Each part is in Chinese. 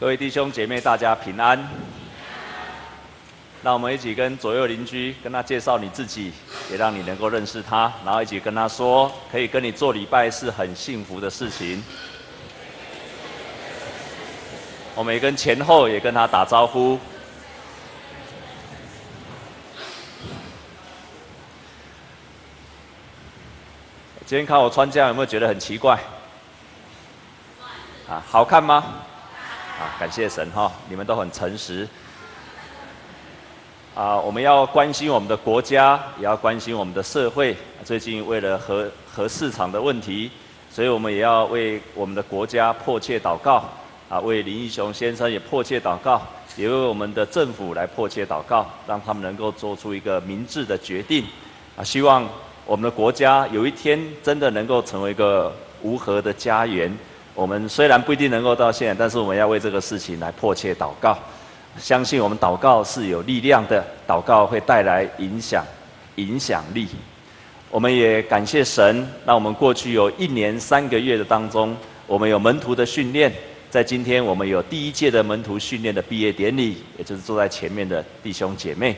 各位弟兄姐妹，大家平安。那我们一起跟左右邻居跟他介绍你自己，也让你能够认识他，然后一起跟他说，可以跟你做礼拜是很幸福的事情。我们也跟前后也跟他打招呼。今天看我穿这样，有没有觉得很奇怪？啊，好看吗？啊，感谢神哈，你们都很诚实。啊，我们要关心我们的国家，也要关心我们的社会。最近为了核核市场的问题，所以我们也要为我们的国家迫切祷告。啊，为林义雄先生也迫切祷告，也为我们的政府来迫切祷告，让他们能够做出一个明智的决定。啊，希望我们的国家有一天真的能够成为一个无核的家园。我们虽然不一定能够到现，但是我们要为这个事情来迫切祷告。相信我们祷告是有力量的，祷告会带来影响、影响力。我们也感谢神，让我们过去有一年三个月的当中，我们有门徒的训练。在今天，我们有第一届的门徒训练的毕业典礼，也就是坐在前面的弟兄姐妹，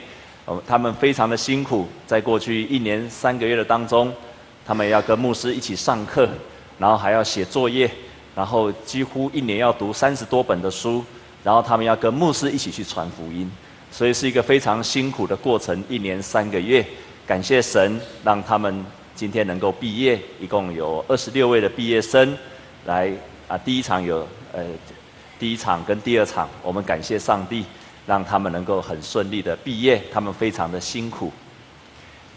他们非常的辛苦，在过去一年三个月的当中，他们要跟牧师一起上课，然后还要写作业。然后几乎一年要读三十多本的书，然后他们要跟牧师一起去传福音，所以是一个非常辛苦的过程。一年三个月，感谢神让他们今天能够毕业，一共有二十六位的毕业生来啊。第一场有呃，第一场跟第二场，我们感谢上帝让他们能够很顺利的毕业，他们非常的辛苦。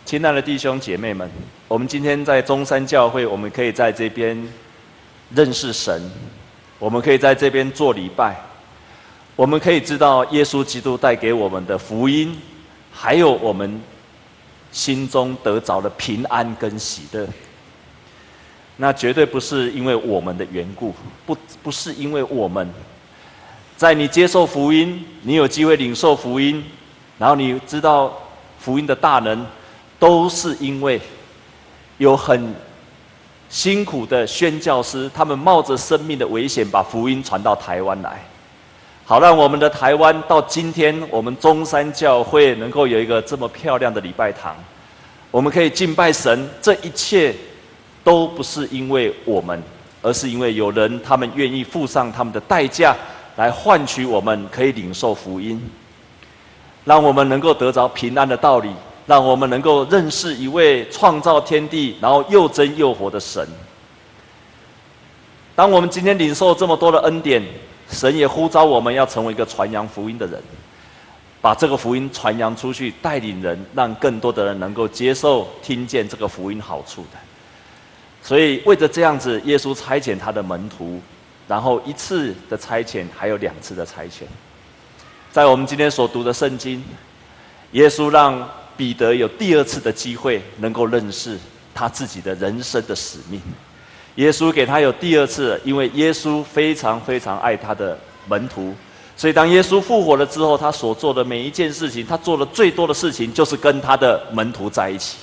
亲爱的弟兄姐妹们，我们今天在中山教会，我们可以在这边。认识神，我们可以在这边做礼拜，我们可以知道耶稣基督带给我们的福音，还有我们心中得着的平安跟喜乐。那绝对不是因为我们的缘故，不不是因为我们，在你接受福音，你有机会领受福音，然后你知道福音的大能，都是因为有很。辛苦的宣教师，他们冒着生命的危险，把福音传到台湾来，好让我们的台湾到今天，我们中山教会能够有一个这么漂亮的礼拜堂，我们可以敬拜神。这一切都不是因为我们，而是因为有人他们愿意付上他们的代价，来换取我们可以领受福音，让我们能够得着平安的道理。让我们能够认识一位创造天地，然后又真又活的神。当我们今天领受这么多的恩典，神也呼召我们要成为一个传扬福音的人，把这个福音传扬出去，带领人，让更多的人能够接受、听见这个福音好处的。所以，为着这样子，耶稣差遣他的门徒，然后一次的差遣，还有两次的差遣。在我们今天所读的圣经，耶稣让。彼得有第二次的机会，能够认识他自己的人生的使命。耶稣给他有第二次，因为耶稣非常非常爱他的门徒，所以当耶稣复活了之后，他所做的每一件事情，他做的最多的事情，就是跟他的门徒在一起，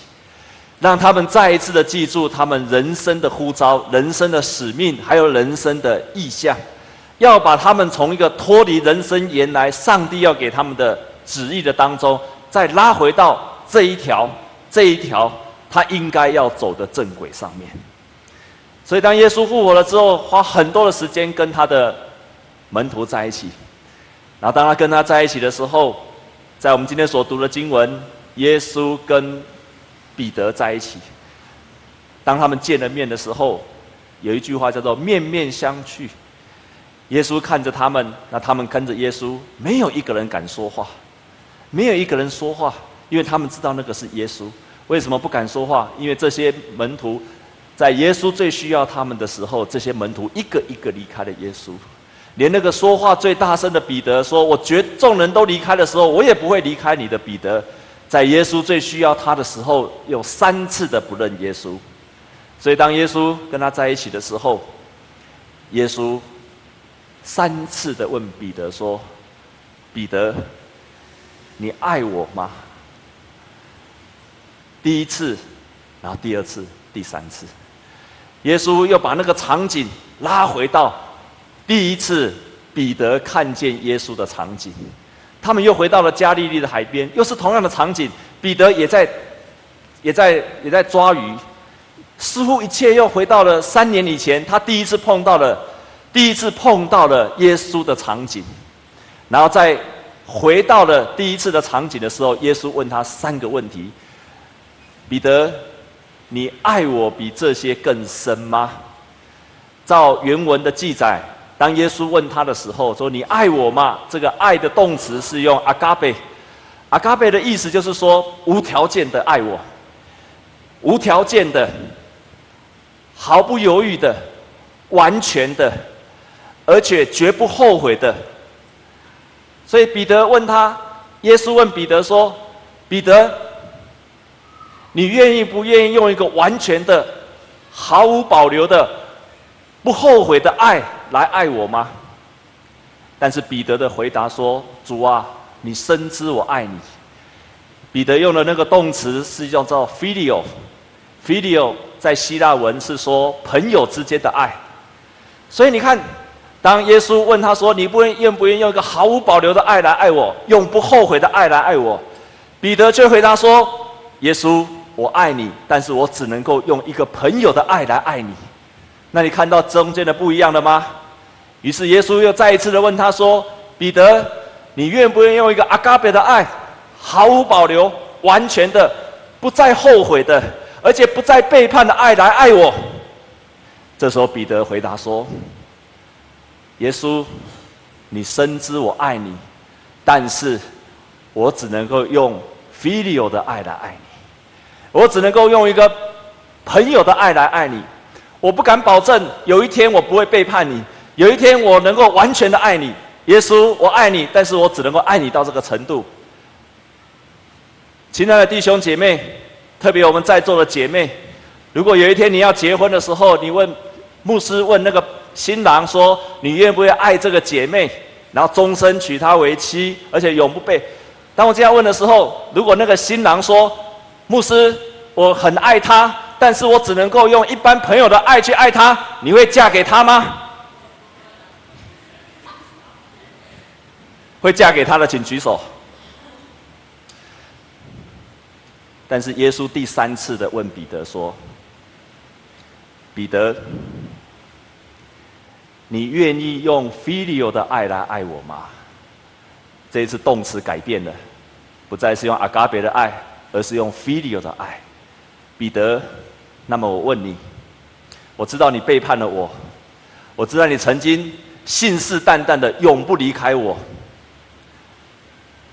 让他们再一次的记住他们人生的呼召、人生的使命，还有人生的意向，要把他们从一个脱离人生原来上帝要给他们的旨意的当中。再拉回到这一条，这一条他应该要走的正轨上面。所以，当耶稣复活了之后，花很多的时间跟他的门徒在一起。然后，当他跟他在一起的时候，在我们今天所读的经文，耶稣跟彼得在一起。当他们见了面的时候，有一句话叫做“面面相觑”。耶稣看着他们，那他们跟着耶稣，没有一个人敢说话。没有一个人说话，因为他们知道那个是耶稣。为什么不敢说话？因为这些门徒，在耶稣最需要他们的时候，这些门徒一个一个离开了耶稣。连那个说话最大声的彼得说：“我觉众人都离开的时候，我也不会离开你的。”彼得，在耶稣最需要他的时候，有三次的不认耶稣。所以当耶稣跟他在一起的时候，耶稣三次的问彼得说：“彼得。”你爱我吗？第一次，然后第二次，第三次，耶稣又把那个场景拉回到第一次彼得看见耶稣的场景。他们又回到了加利利的海边，又是同样的场景。彼得也在，也在，也在抓鱼。似乎一切又回到了三年以前，他第一次碰到了，第一次碰到了耶稣的场景。然后在回到了第一次的场景的时候，耶稣问他三个问题：彼得，你爱我比这些更深吗？照原文的记载。当耶稣问他的时候，说：“你爱我吗？”这个“爱”的动词是用阿嘎贝，阿嘎贝的意思就是说无条件的爱我，无条件的、毫不犹豫的、完全的，而且绝不后悔的。所以彼得问他，耶稣问彼得说：“彼得，你愿意不愿意用一个完全的、毫无保留的、不后悔的爱？”来爱我吗？但是彼得的回答说：“主啊，你深知我爱你。”彼得用的那个动词是叫做 “phileo”，“phileo” 在希腊文是说朋友之间的爱。所以你看，当耶稣问他说：“你不愿愿不愿意用一个毫无保留的爱来爱我，用不后悔的爱来爱我？”彼得却回答说：“耶稣，我爱你，但是我只能够用一个朋友的爱来爱你。”那你看到中间的不一样了吗？于是耶稣又再一次的问他说：“彼得，你愿不愿意用一个阿嘎贝的爱，毫无保留、完全的、不再后悔的，而且不再背叛的爱来爱我？”这时候彼得回答说：“耶稣，你深知我爱你，但是我只能够用 filial 的爱来爱你，我只能够用一个朋友的爱来爱你，我不敢保证有一天我不会背叛你。”有一天，我能够完全的爱你，耶稣，我爱你，但是我只能够爱你到这个程度。亲爱的弟兄姐妹，特别我们在座的姐妹，如果有一天你要结婚的时候，你问牧师问那个新郎说：“你愿不愿意爱这个姐妹，然后终身娶她为妻，而且永不被……”当我这样问的时候，如果那个新郎说：“牧师，我很爱她，但是我只能够用一般朋友的爱去爱她，你会嫁给她吗？”会嫁给他的，请举手。但是耶稣第三次的问彼得说：“彼得，你愿意用 filial 的爱来爱我吗？”这一次动词改变了，不再是用 agape 的爱，而是用 filial 的爱。彼得，那么我问你，我知道你背叛了我，我知道你曾经信誓旦旦的永不离开我。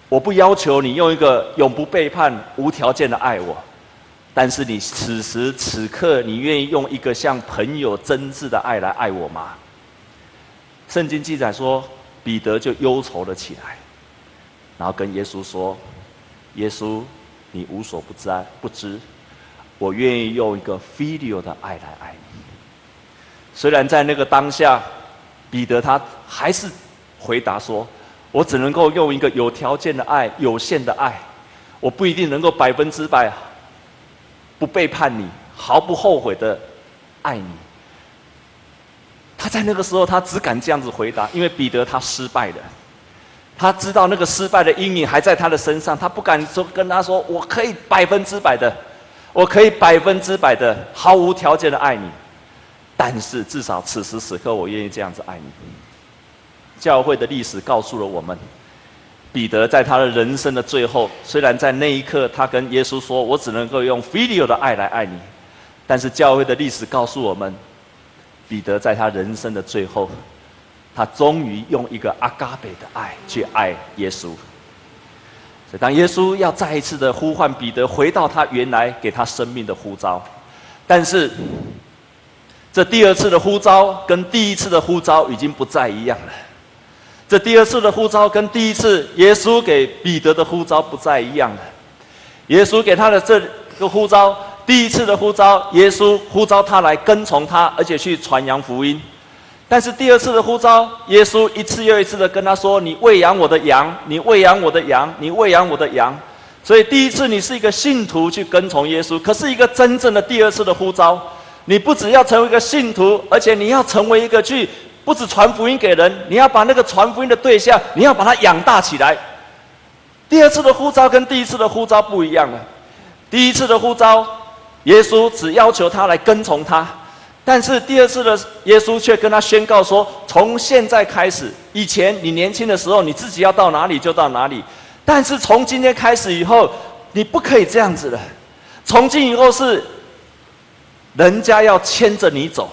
我不要求你用一个永不背叛、无条件的爱我，但是你此时此刻，你愿意用一个像朋友真挚的爱来爱我吗？圣经记载说，彼得就忧愁了起来，然后跟耶稣说：“耶稣，你无所不知，不知，我愿意用一个 filial 的爱来爱你。”虽然在那个当下，彼得他还是回答说。我只能够用一个有条件的爱、有限的爱，我不一定能够百分之百不背叛你、毫不后悔的爱你。在那个时候，他只敢这样子回答，因为彼得他失败了，他知道那个失败的阴影还在他的身上，他不敢说跟他说：“我可以百分之百的，我可以百分之百的毫无条件的爱你。”但是至少此时此刻，我愿意这样子爱你。教会的历史告诉了我们，彼得在他的人生的最后，虽然在那一刻他跟耶稣说：“我只能够用 filial 的爱来爱你。”但是教会的历史告诉我们，彼得在他人生的最后，他终于用一个阿嘎贝的爱去爱耶稣。所以，当耶稣要再一次的呼唤彼得回到他原来给他生命的呼召，但是这第二次的呼召跟第一次的呼召已经不再一样了。这第二次的呼召跟第一次耶稣给彼得的呼召不再一样了。耶稣给他的这个呼召，第一次的呼召，耶稣呼召他来跟从他，而且去传扬福音。但是第二次的呼召，耶稣一次又一次的跟他说：“你喂养我的羊，你喂养我的羊，你喂养我的羊。”所以第一次你是一个信徒去跟从耶稣，可是一个真正的第二次的呼召，你不只要成为一个信徒，而且你要成为一个去。不止传福音给人，你要把那个传福音的对象，你要把它养大起来。第二次的呼召跟第一次的呼召不一样了。第一次的呼召，耶稣只要求他来跟从他，但是第二次的耶稣却跟他宣告说：从现在开始，以前你年轻的时候，你自己要到哪里就到哪里，但是从今天开始以后，你不可以这样子了。从今以后是人家要牵着你走，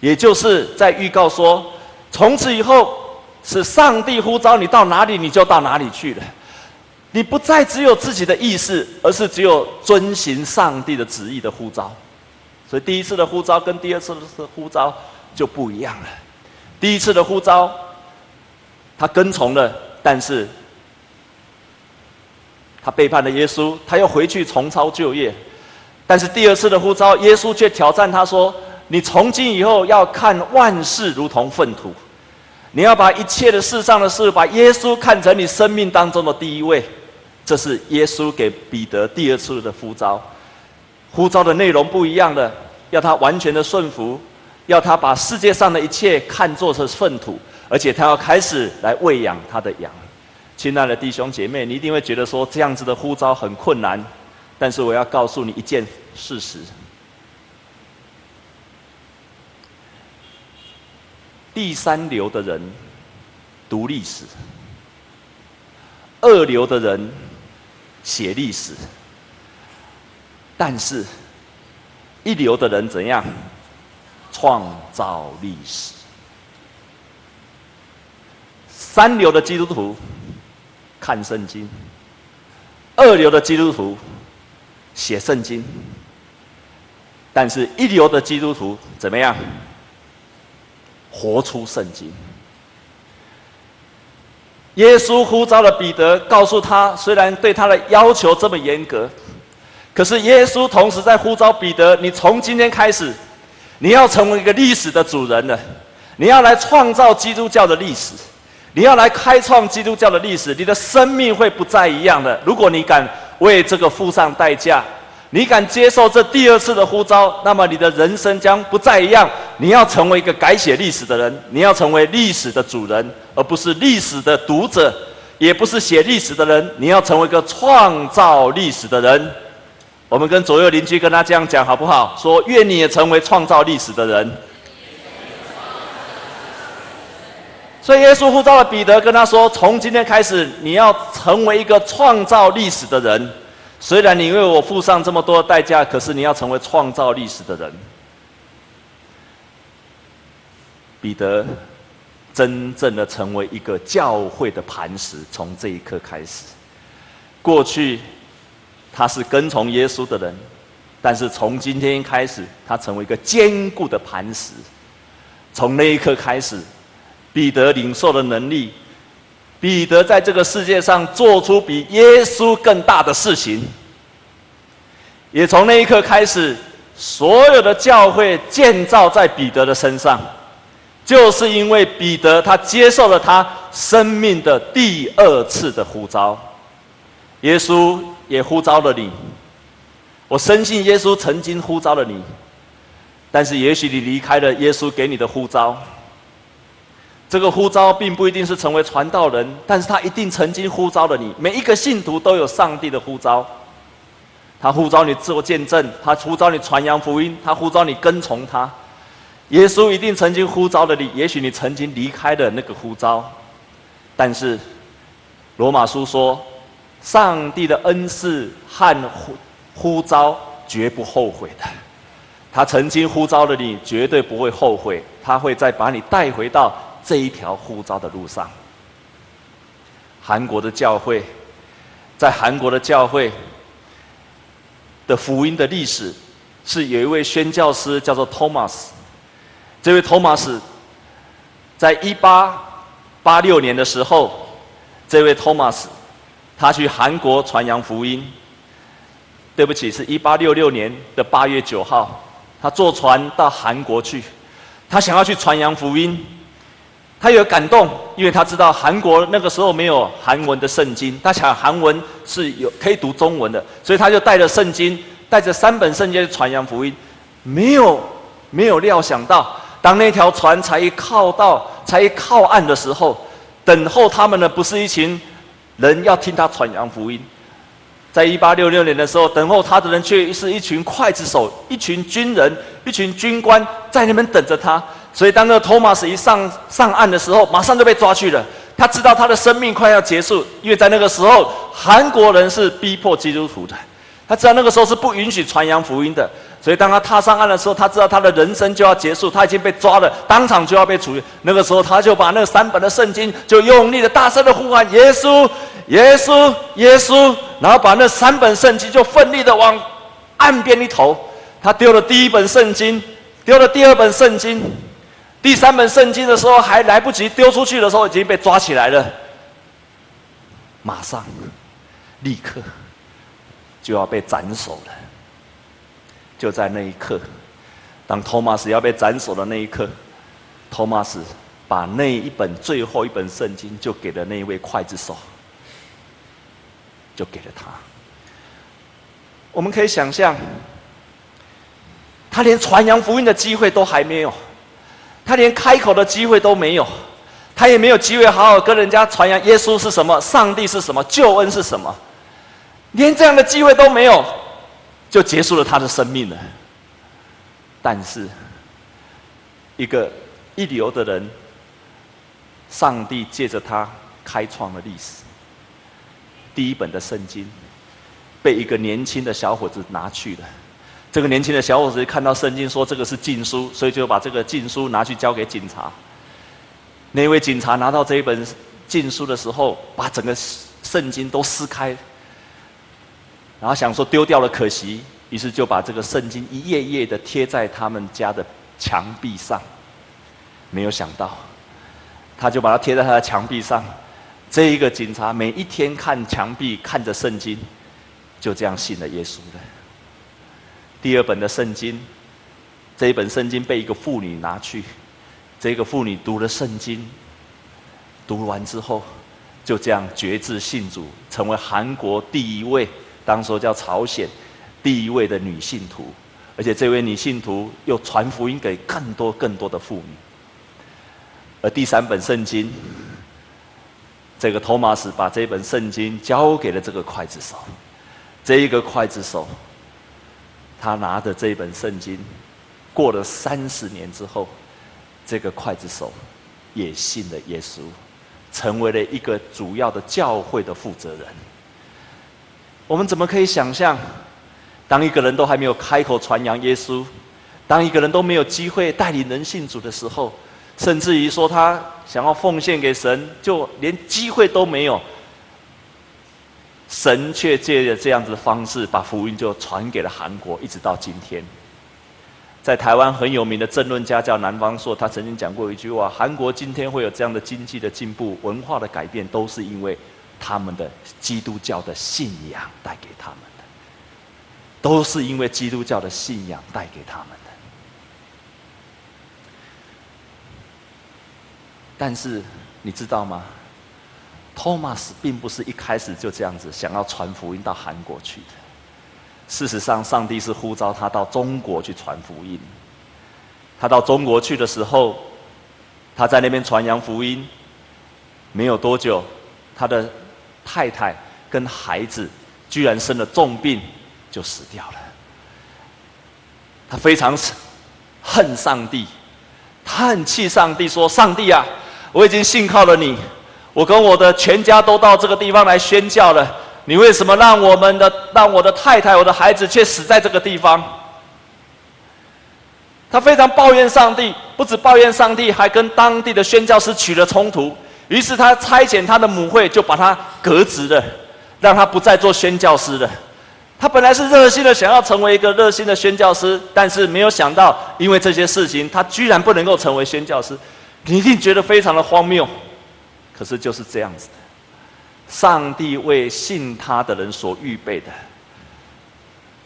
也就是在预告说，从此以后是上帝呼召你到哪里，你就到哪里去了。你不再只有自己的意识，而是只有遵行上帝的旨意的呼召。所以第一次的呼召跟第二次的呼召就不一样了。第一次的呼召，他跟从了，但是他背叛了耶稣，他又回去重操旧业。但是第二次的呼召，耶稣却挑战他说：“你从今以后要看万事如同粪土，你要把一切的世上的事，把耶稣看成你生命当中的第一位。”这是耶稣给彼得第二次的呼召，呼召的内容不一样的，要他完全的顺服，要他把世界上的一切看作是粪土，而且他要开始来喂养他的羊。亲爱的弟兄姐妹，你一定会觉得说这样子的呼召很困难，但是我要告诉你一件事实：第三流的人读历史，二流的人。写历史，但是一流的人怎样创造历史？三流的基督徒看圣经，二流的基督徒写圣经，但是一流的基督徒怎么样活出圣经？耶稣呼召了彼得，告诉他，虽然对他的要求这么严格，可是耶稣同时在呼召彼得：你从今天开始，你要成为一个历史的主人了，你要来创造基督教的历史，你要来开创基督教的历史，你的生命会不再一样的。如果你敢为这个付上代价。你敢接受这第二次的呼召，那么你的人生将不再一样。你要成为一个改写历史的人，你要成为历史的主人，而不是历史的读者，也不是写历史的人。你要成为一个创造历史的人。我们跟左右邻居跟他这样讲好不好？说愿你也成为创造历史的人。所以耶稣呼召了彼得，跟他说：从今天开始，你要成为一个创造历史的人。虽然你为我付上这么多代价，可是你要成为创造历史的人。彼得真正的成为一个教会的磐石，从这一刻开始。过去他是跟从耶稣的人，但是从今天开始，他成为一个坚固的磐石。从那一刻开始，彼得领受的能力。彼得在这个世界上做出比耶稣更大的事情，也从那一刻开始，所有的教会建造在彼得的身上，就是因为彼得他接受了他生命的第二次的呼召。耶稣也呼召了你，我深信耶稣曾经呼召了你，但是也许你离开了耶稣给你的呼召。这个呼召并不一定是成为传道人，但是他一定曾经呼召了你。每一个信徒都有上帝的呼召，他呼召你自我见证，他呼召你传扬福音，他呼召你跟从他。耶稣一定曾经呼召了你，也许你曾经离开了那个呼召，但是罗马书说，上帝的恩赐和呼呼召绝不后悔的。他曾经呼召了你，绝对不会后悔，他会再把你带回到。这一条呼召的路上，韩国的教会，在韩国的教会的福音的历史，是有一位宣教师叫做托马斯。这位托马斯，在一八八六年的时候，这位托马斯，他去韩国传扬福音。对不起，是一八六六年的八月九号，他坐船到韩国去，他想要去传扬福音。他有感动，因为他知道韩国那个时候没有韩文的圣经，他想韩文是有可以读中文的，所以他就带着圣经，带着三本圣经传扬福音。没有没有料想到，当那条船才一靠到，才一靠岸的时候，等候他们的不是一群人要听他传扬福音，在一八六六年的时候，等候他的人却是一群刽子手、一群军人、一群军官在那边等着他。所以，当那个托马斯一上上岸的时候，马上就被抓去了。他知道他的生命快要结束，因为在那个时候，韩国人是逼迫基督徒的。他知道那个时候是不允许传扬福音的，所以当他踏上岸的时候，他知道他的人生就要结束，他已经被抓了，当场就要被处决。那个时候，他就把那三本的圣经就用力的、大声的呼喊：“耶稣，耶稣，耶稣！”然后把那三本圣经就奋力的往岸边一投。他丢了第一本圣经，丢了第二本圣经，第三本圣经的时候还来不及丢出去的时候，已经被抓起来了。马上，立刻。就要被斩首了。就在那一刻，当托马斯要被斩首的那一刻，托马斯把那一本最后一本圣经就给了那一位刽子手，就给了他。我们可以想象，他连传扬福音的机会都还没有，他连开口的机会都没有，他也没有机会好好跟人家传扬耶稣是什么，上帝是什么，救恩是什么。连这样的机会都没有，就结束了他的生命了。但是，一个一流的人，上帝借着他开创了历史。第一本的圣经被一个年轻的小伙子拿去了。这个年轻的小伙子看到圣经说这个是禁书，所以就把这个禁书拿去交给警察。那位警察拿到这一本禁书的时候，把整个圣经都撕开。然后想说丢掉了可惜，于是就把这个圣经一页页的贴在他们家的墙壁上。没有想到，他就把它贴在他的墙壁上。这一个警察每一天看墙壁，看着圣经，就这样信了耶稣的。第二本的圣经，这一本圣经被一个妇女拿去，这个妇女读了圣经，读完之后，就这样决志信主，成为韩国第一位。当时叫朝鲜第一位的女信徒，而且这位女信徒又传福音给更多更多的妇女。而第三本圣经，这个托马斯把这本圣经交给了这个刽子手，这一个刽子手，他拿着这本圣经，过了三十年之后，这个刽子手也信了耶稣，成为了一个主要的教会的负责人。我们怎么可以想象，当一个人都还没有开口传扬耶稣，当一个人都没有机会带领人信主的时候，甚至于说他想要奉献给神，就连机会都没有，神却借着这样子的方式，把福音就传给了韩国，一直到今天。在台湾很有名的政论家叫南方朔，他曾经讲过一句话：韩国今天会有这样的经济的进步、文化的改变，都是因为。他们的基督教的信仰带给他们的，都是因为基督教的信仰带给他们的。但是你知道吗？托马斯并不是一开始就这样子想要传福音到韩国去的。事实上，上帝是呼召他到中国去传福音。他到中国去的时候，他在那边传扬福音，没有多久，他的。太太跟孩子居然生了重病，就死掉了。他非常恨上帝，他很气上帝，说：“上帝啊，我已经信靠了你，我跟我的全家都到这个地方来宣教了，你为什么让我们的、让我的太太、我的孩子却死在这个地方？”他非常抱怨上帝，不止抱怨上帝，还跟当地的宣教师起了冲突。于是他差遣他的母会，就把他革职了，让他不再做宣教师了。他本来是热心的，想要成为一个热心的宣教师，但是没有想到，因为这些事情，他居然不能够成为宣教师。你一定觉得非常的荒谬，可是就是这样子的。上帝为信他的人所预备的，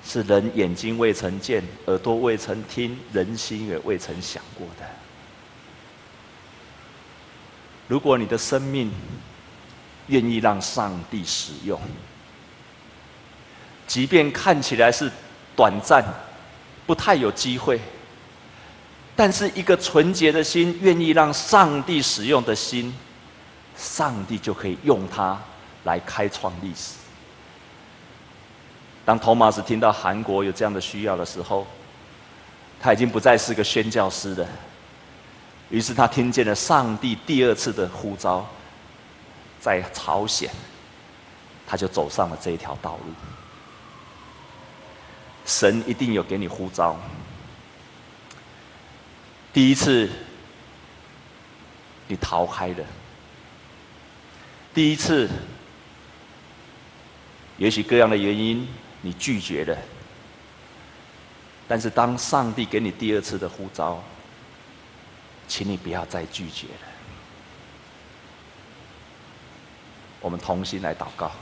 是人眼睛未曾见，耳朵未曾听，人心也未曾想过的。如果你的生命愿意让上帝使用，即便看起来是短暂、不太有机会，但是一个纯洁的心，愿意让上帝使用的心，上帝就可以用它来开创历史。当托马斯听到韩国有这样的需要的时候，他已经不再是个宣教师了。于是他听见了上帝第二次的呼召，在朝鲜，他就走上了这一条道路。神一定有给你呼召。第一次，你逃开了；第一次，也许各样的原因，你拒绝了。但是，当上帝给你第二次的呼召，请你不要再拒绝了。我们同心来祷告。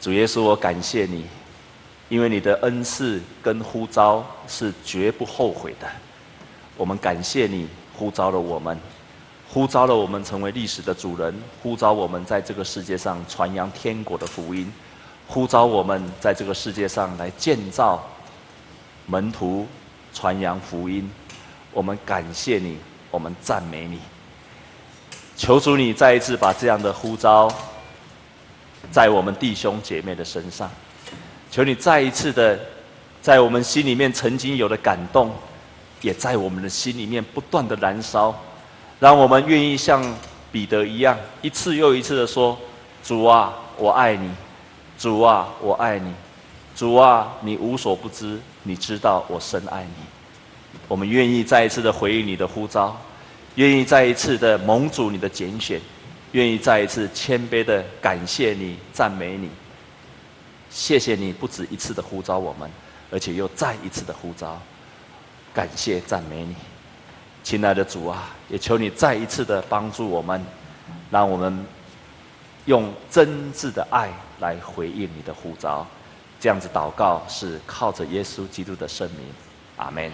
主耶稣，我感谢你，因为你的恩赐跟呼召是绝不后悔的。我们感谢你呼召了我们，呼召了我们成为历史的主人，呼召我们在这个世界上传扬天国的福音，呼召我们在这个世界上来建造门徒，传扬福音。我们感谢你，我们赞美你。求主你再一次把这样的呼召，在我们弟兄姐妹的身上。求你再一次的，在我们心里面曾经有的感动，也在我们的心里面不断的燃烧，让我们愿意像彼得一样，一次又一次的说：“主啊，我爱你；主啊，我爱你；主啊，你无所不知，你知道我深爱你。”我们愿意再一次的回应你的呼召，愿意再一次的蒙主你的拣选，愿意再一次谦卑的感谢你、赞美你。谢谢你不止一次的呼召我们，而且又再一次的呼召，感谢赞美你，亲爱的主啊，也求你再一次的帮助我们，让我们用真挚的爱来回应你的呼召。这样子祷告是靠着耶稣基督的圣名，阿门。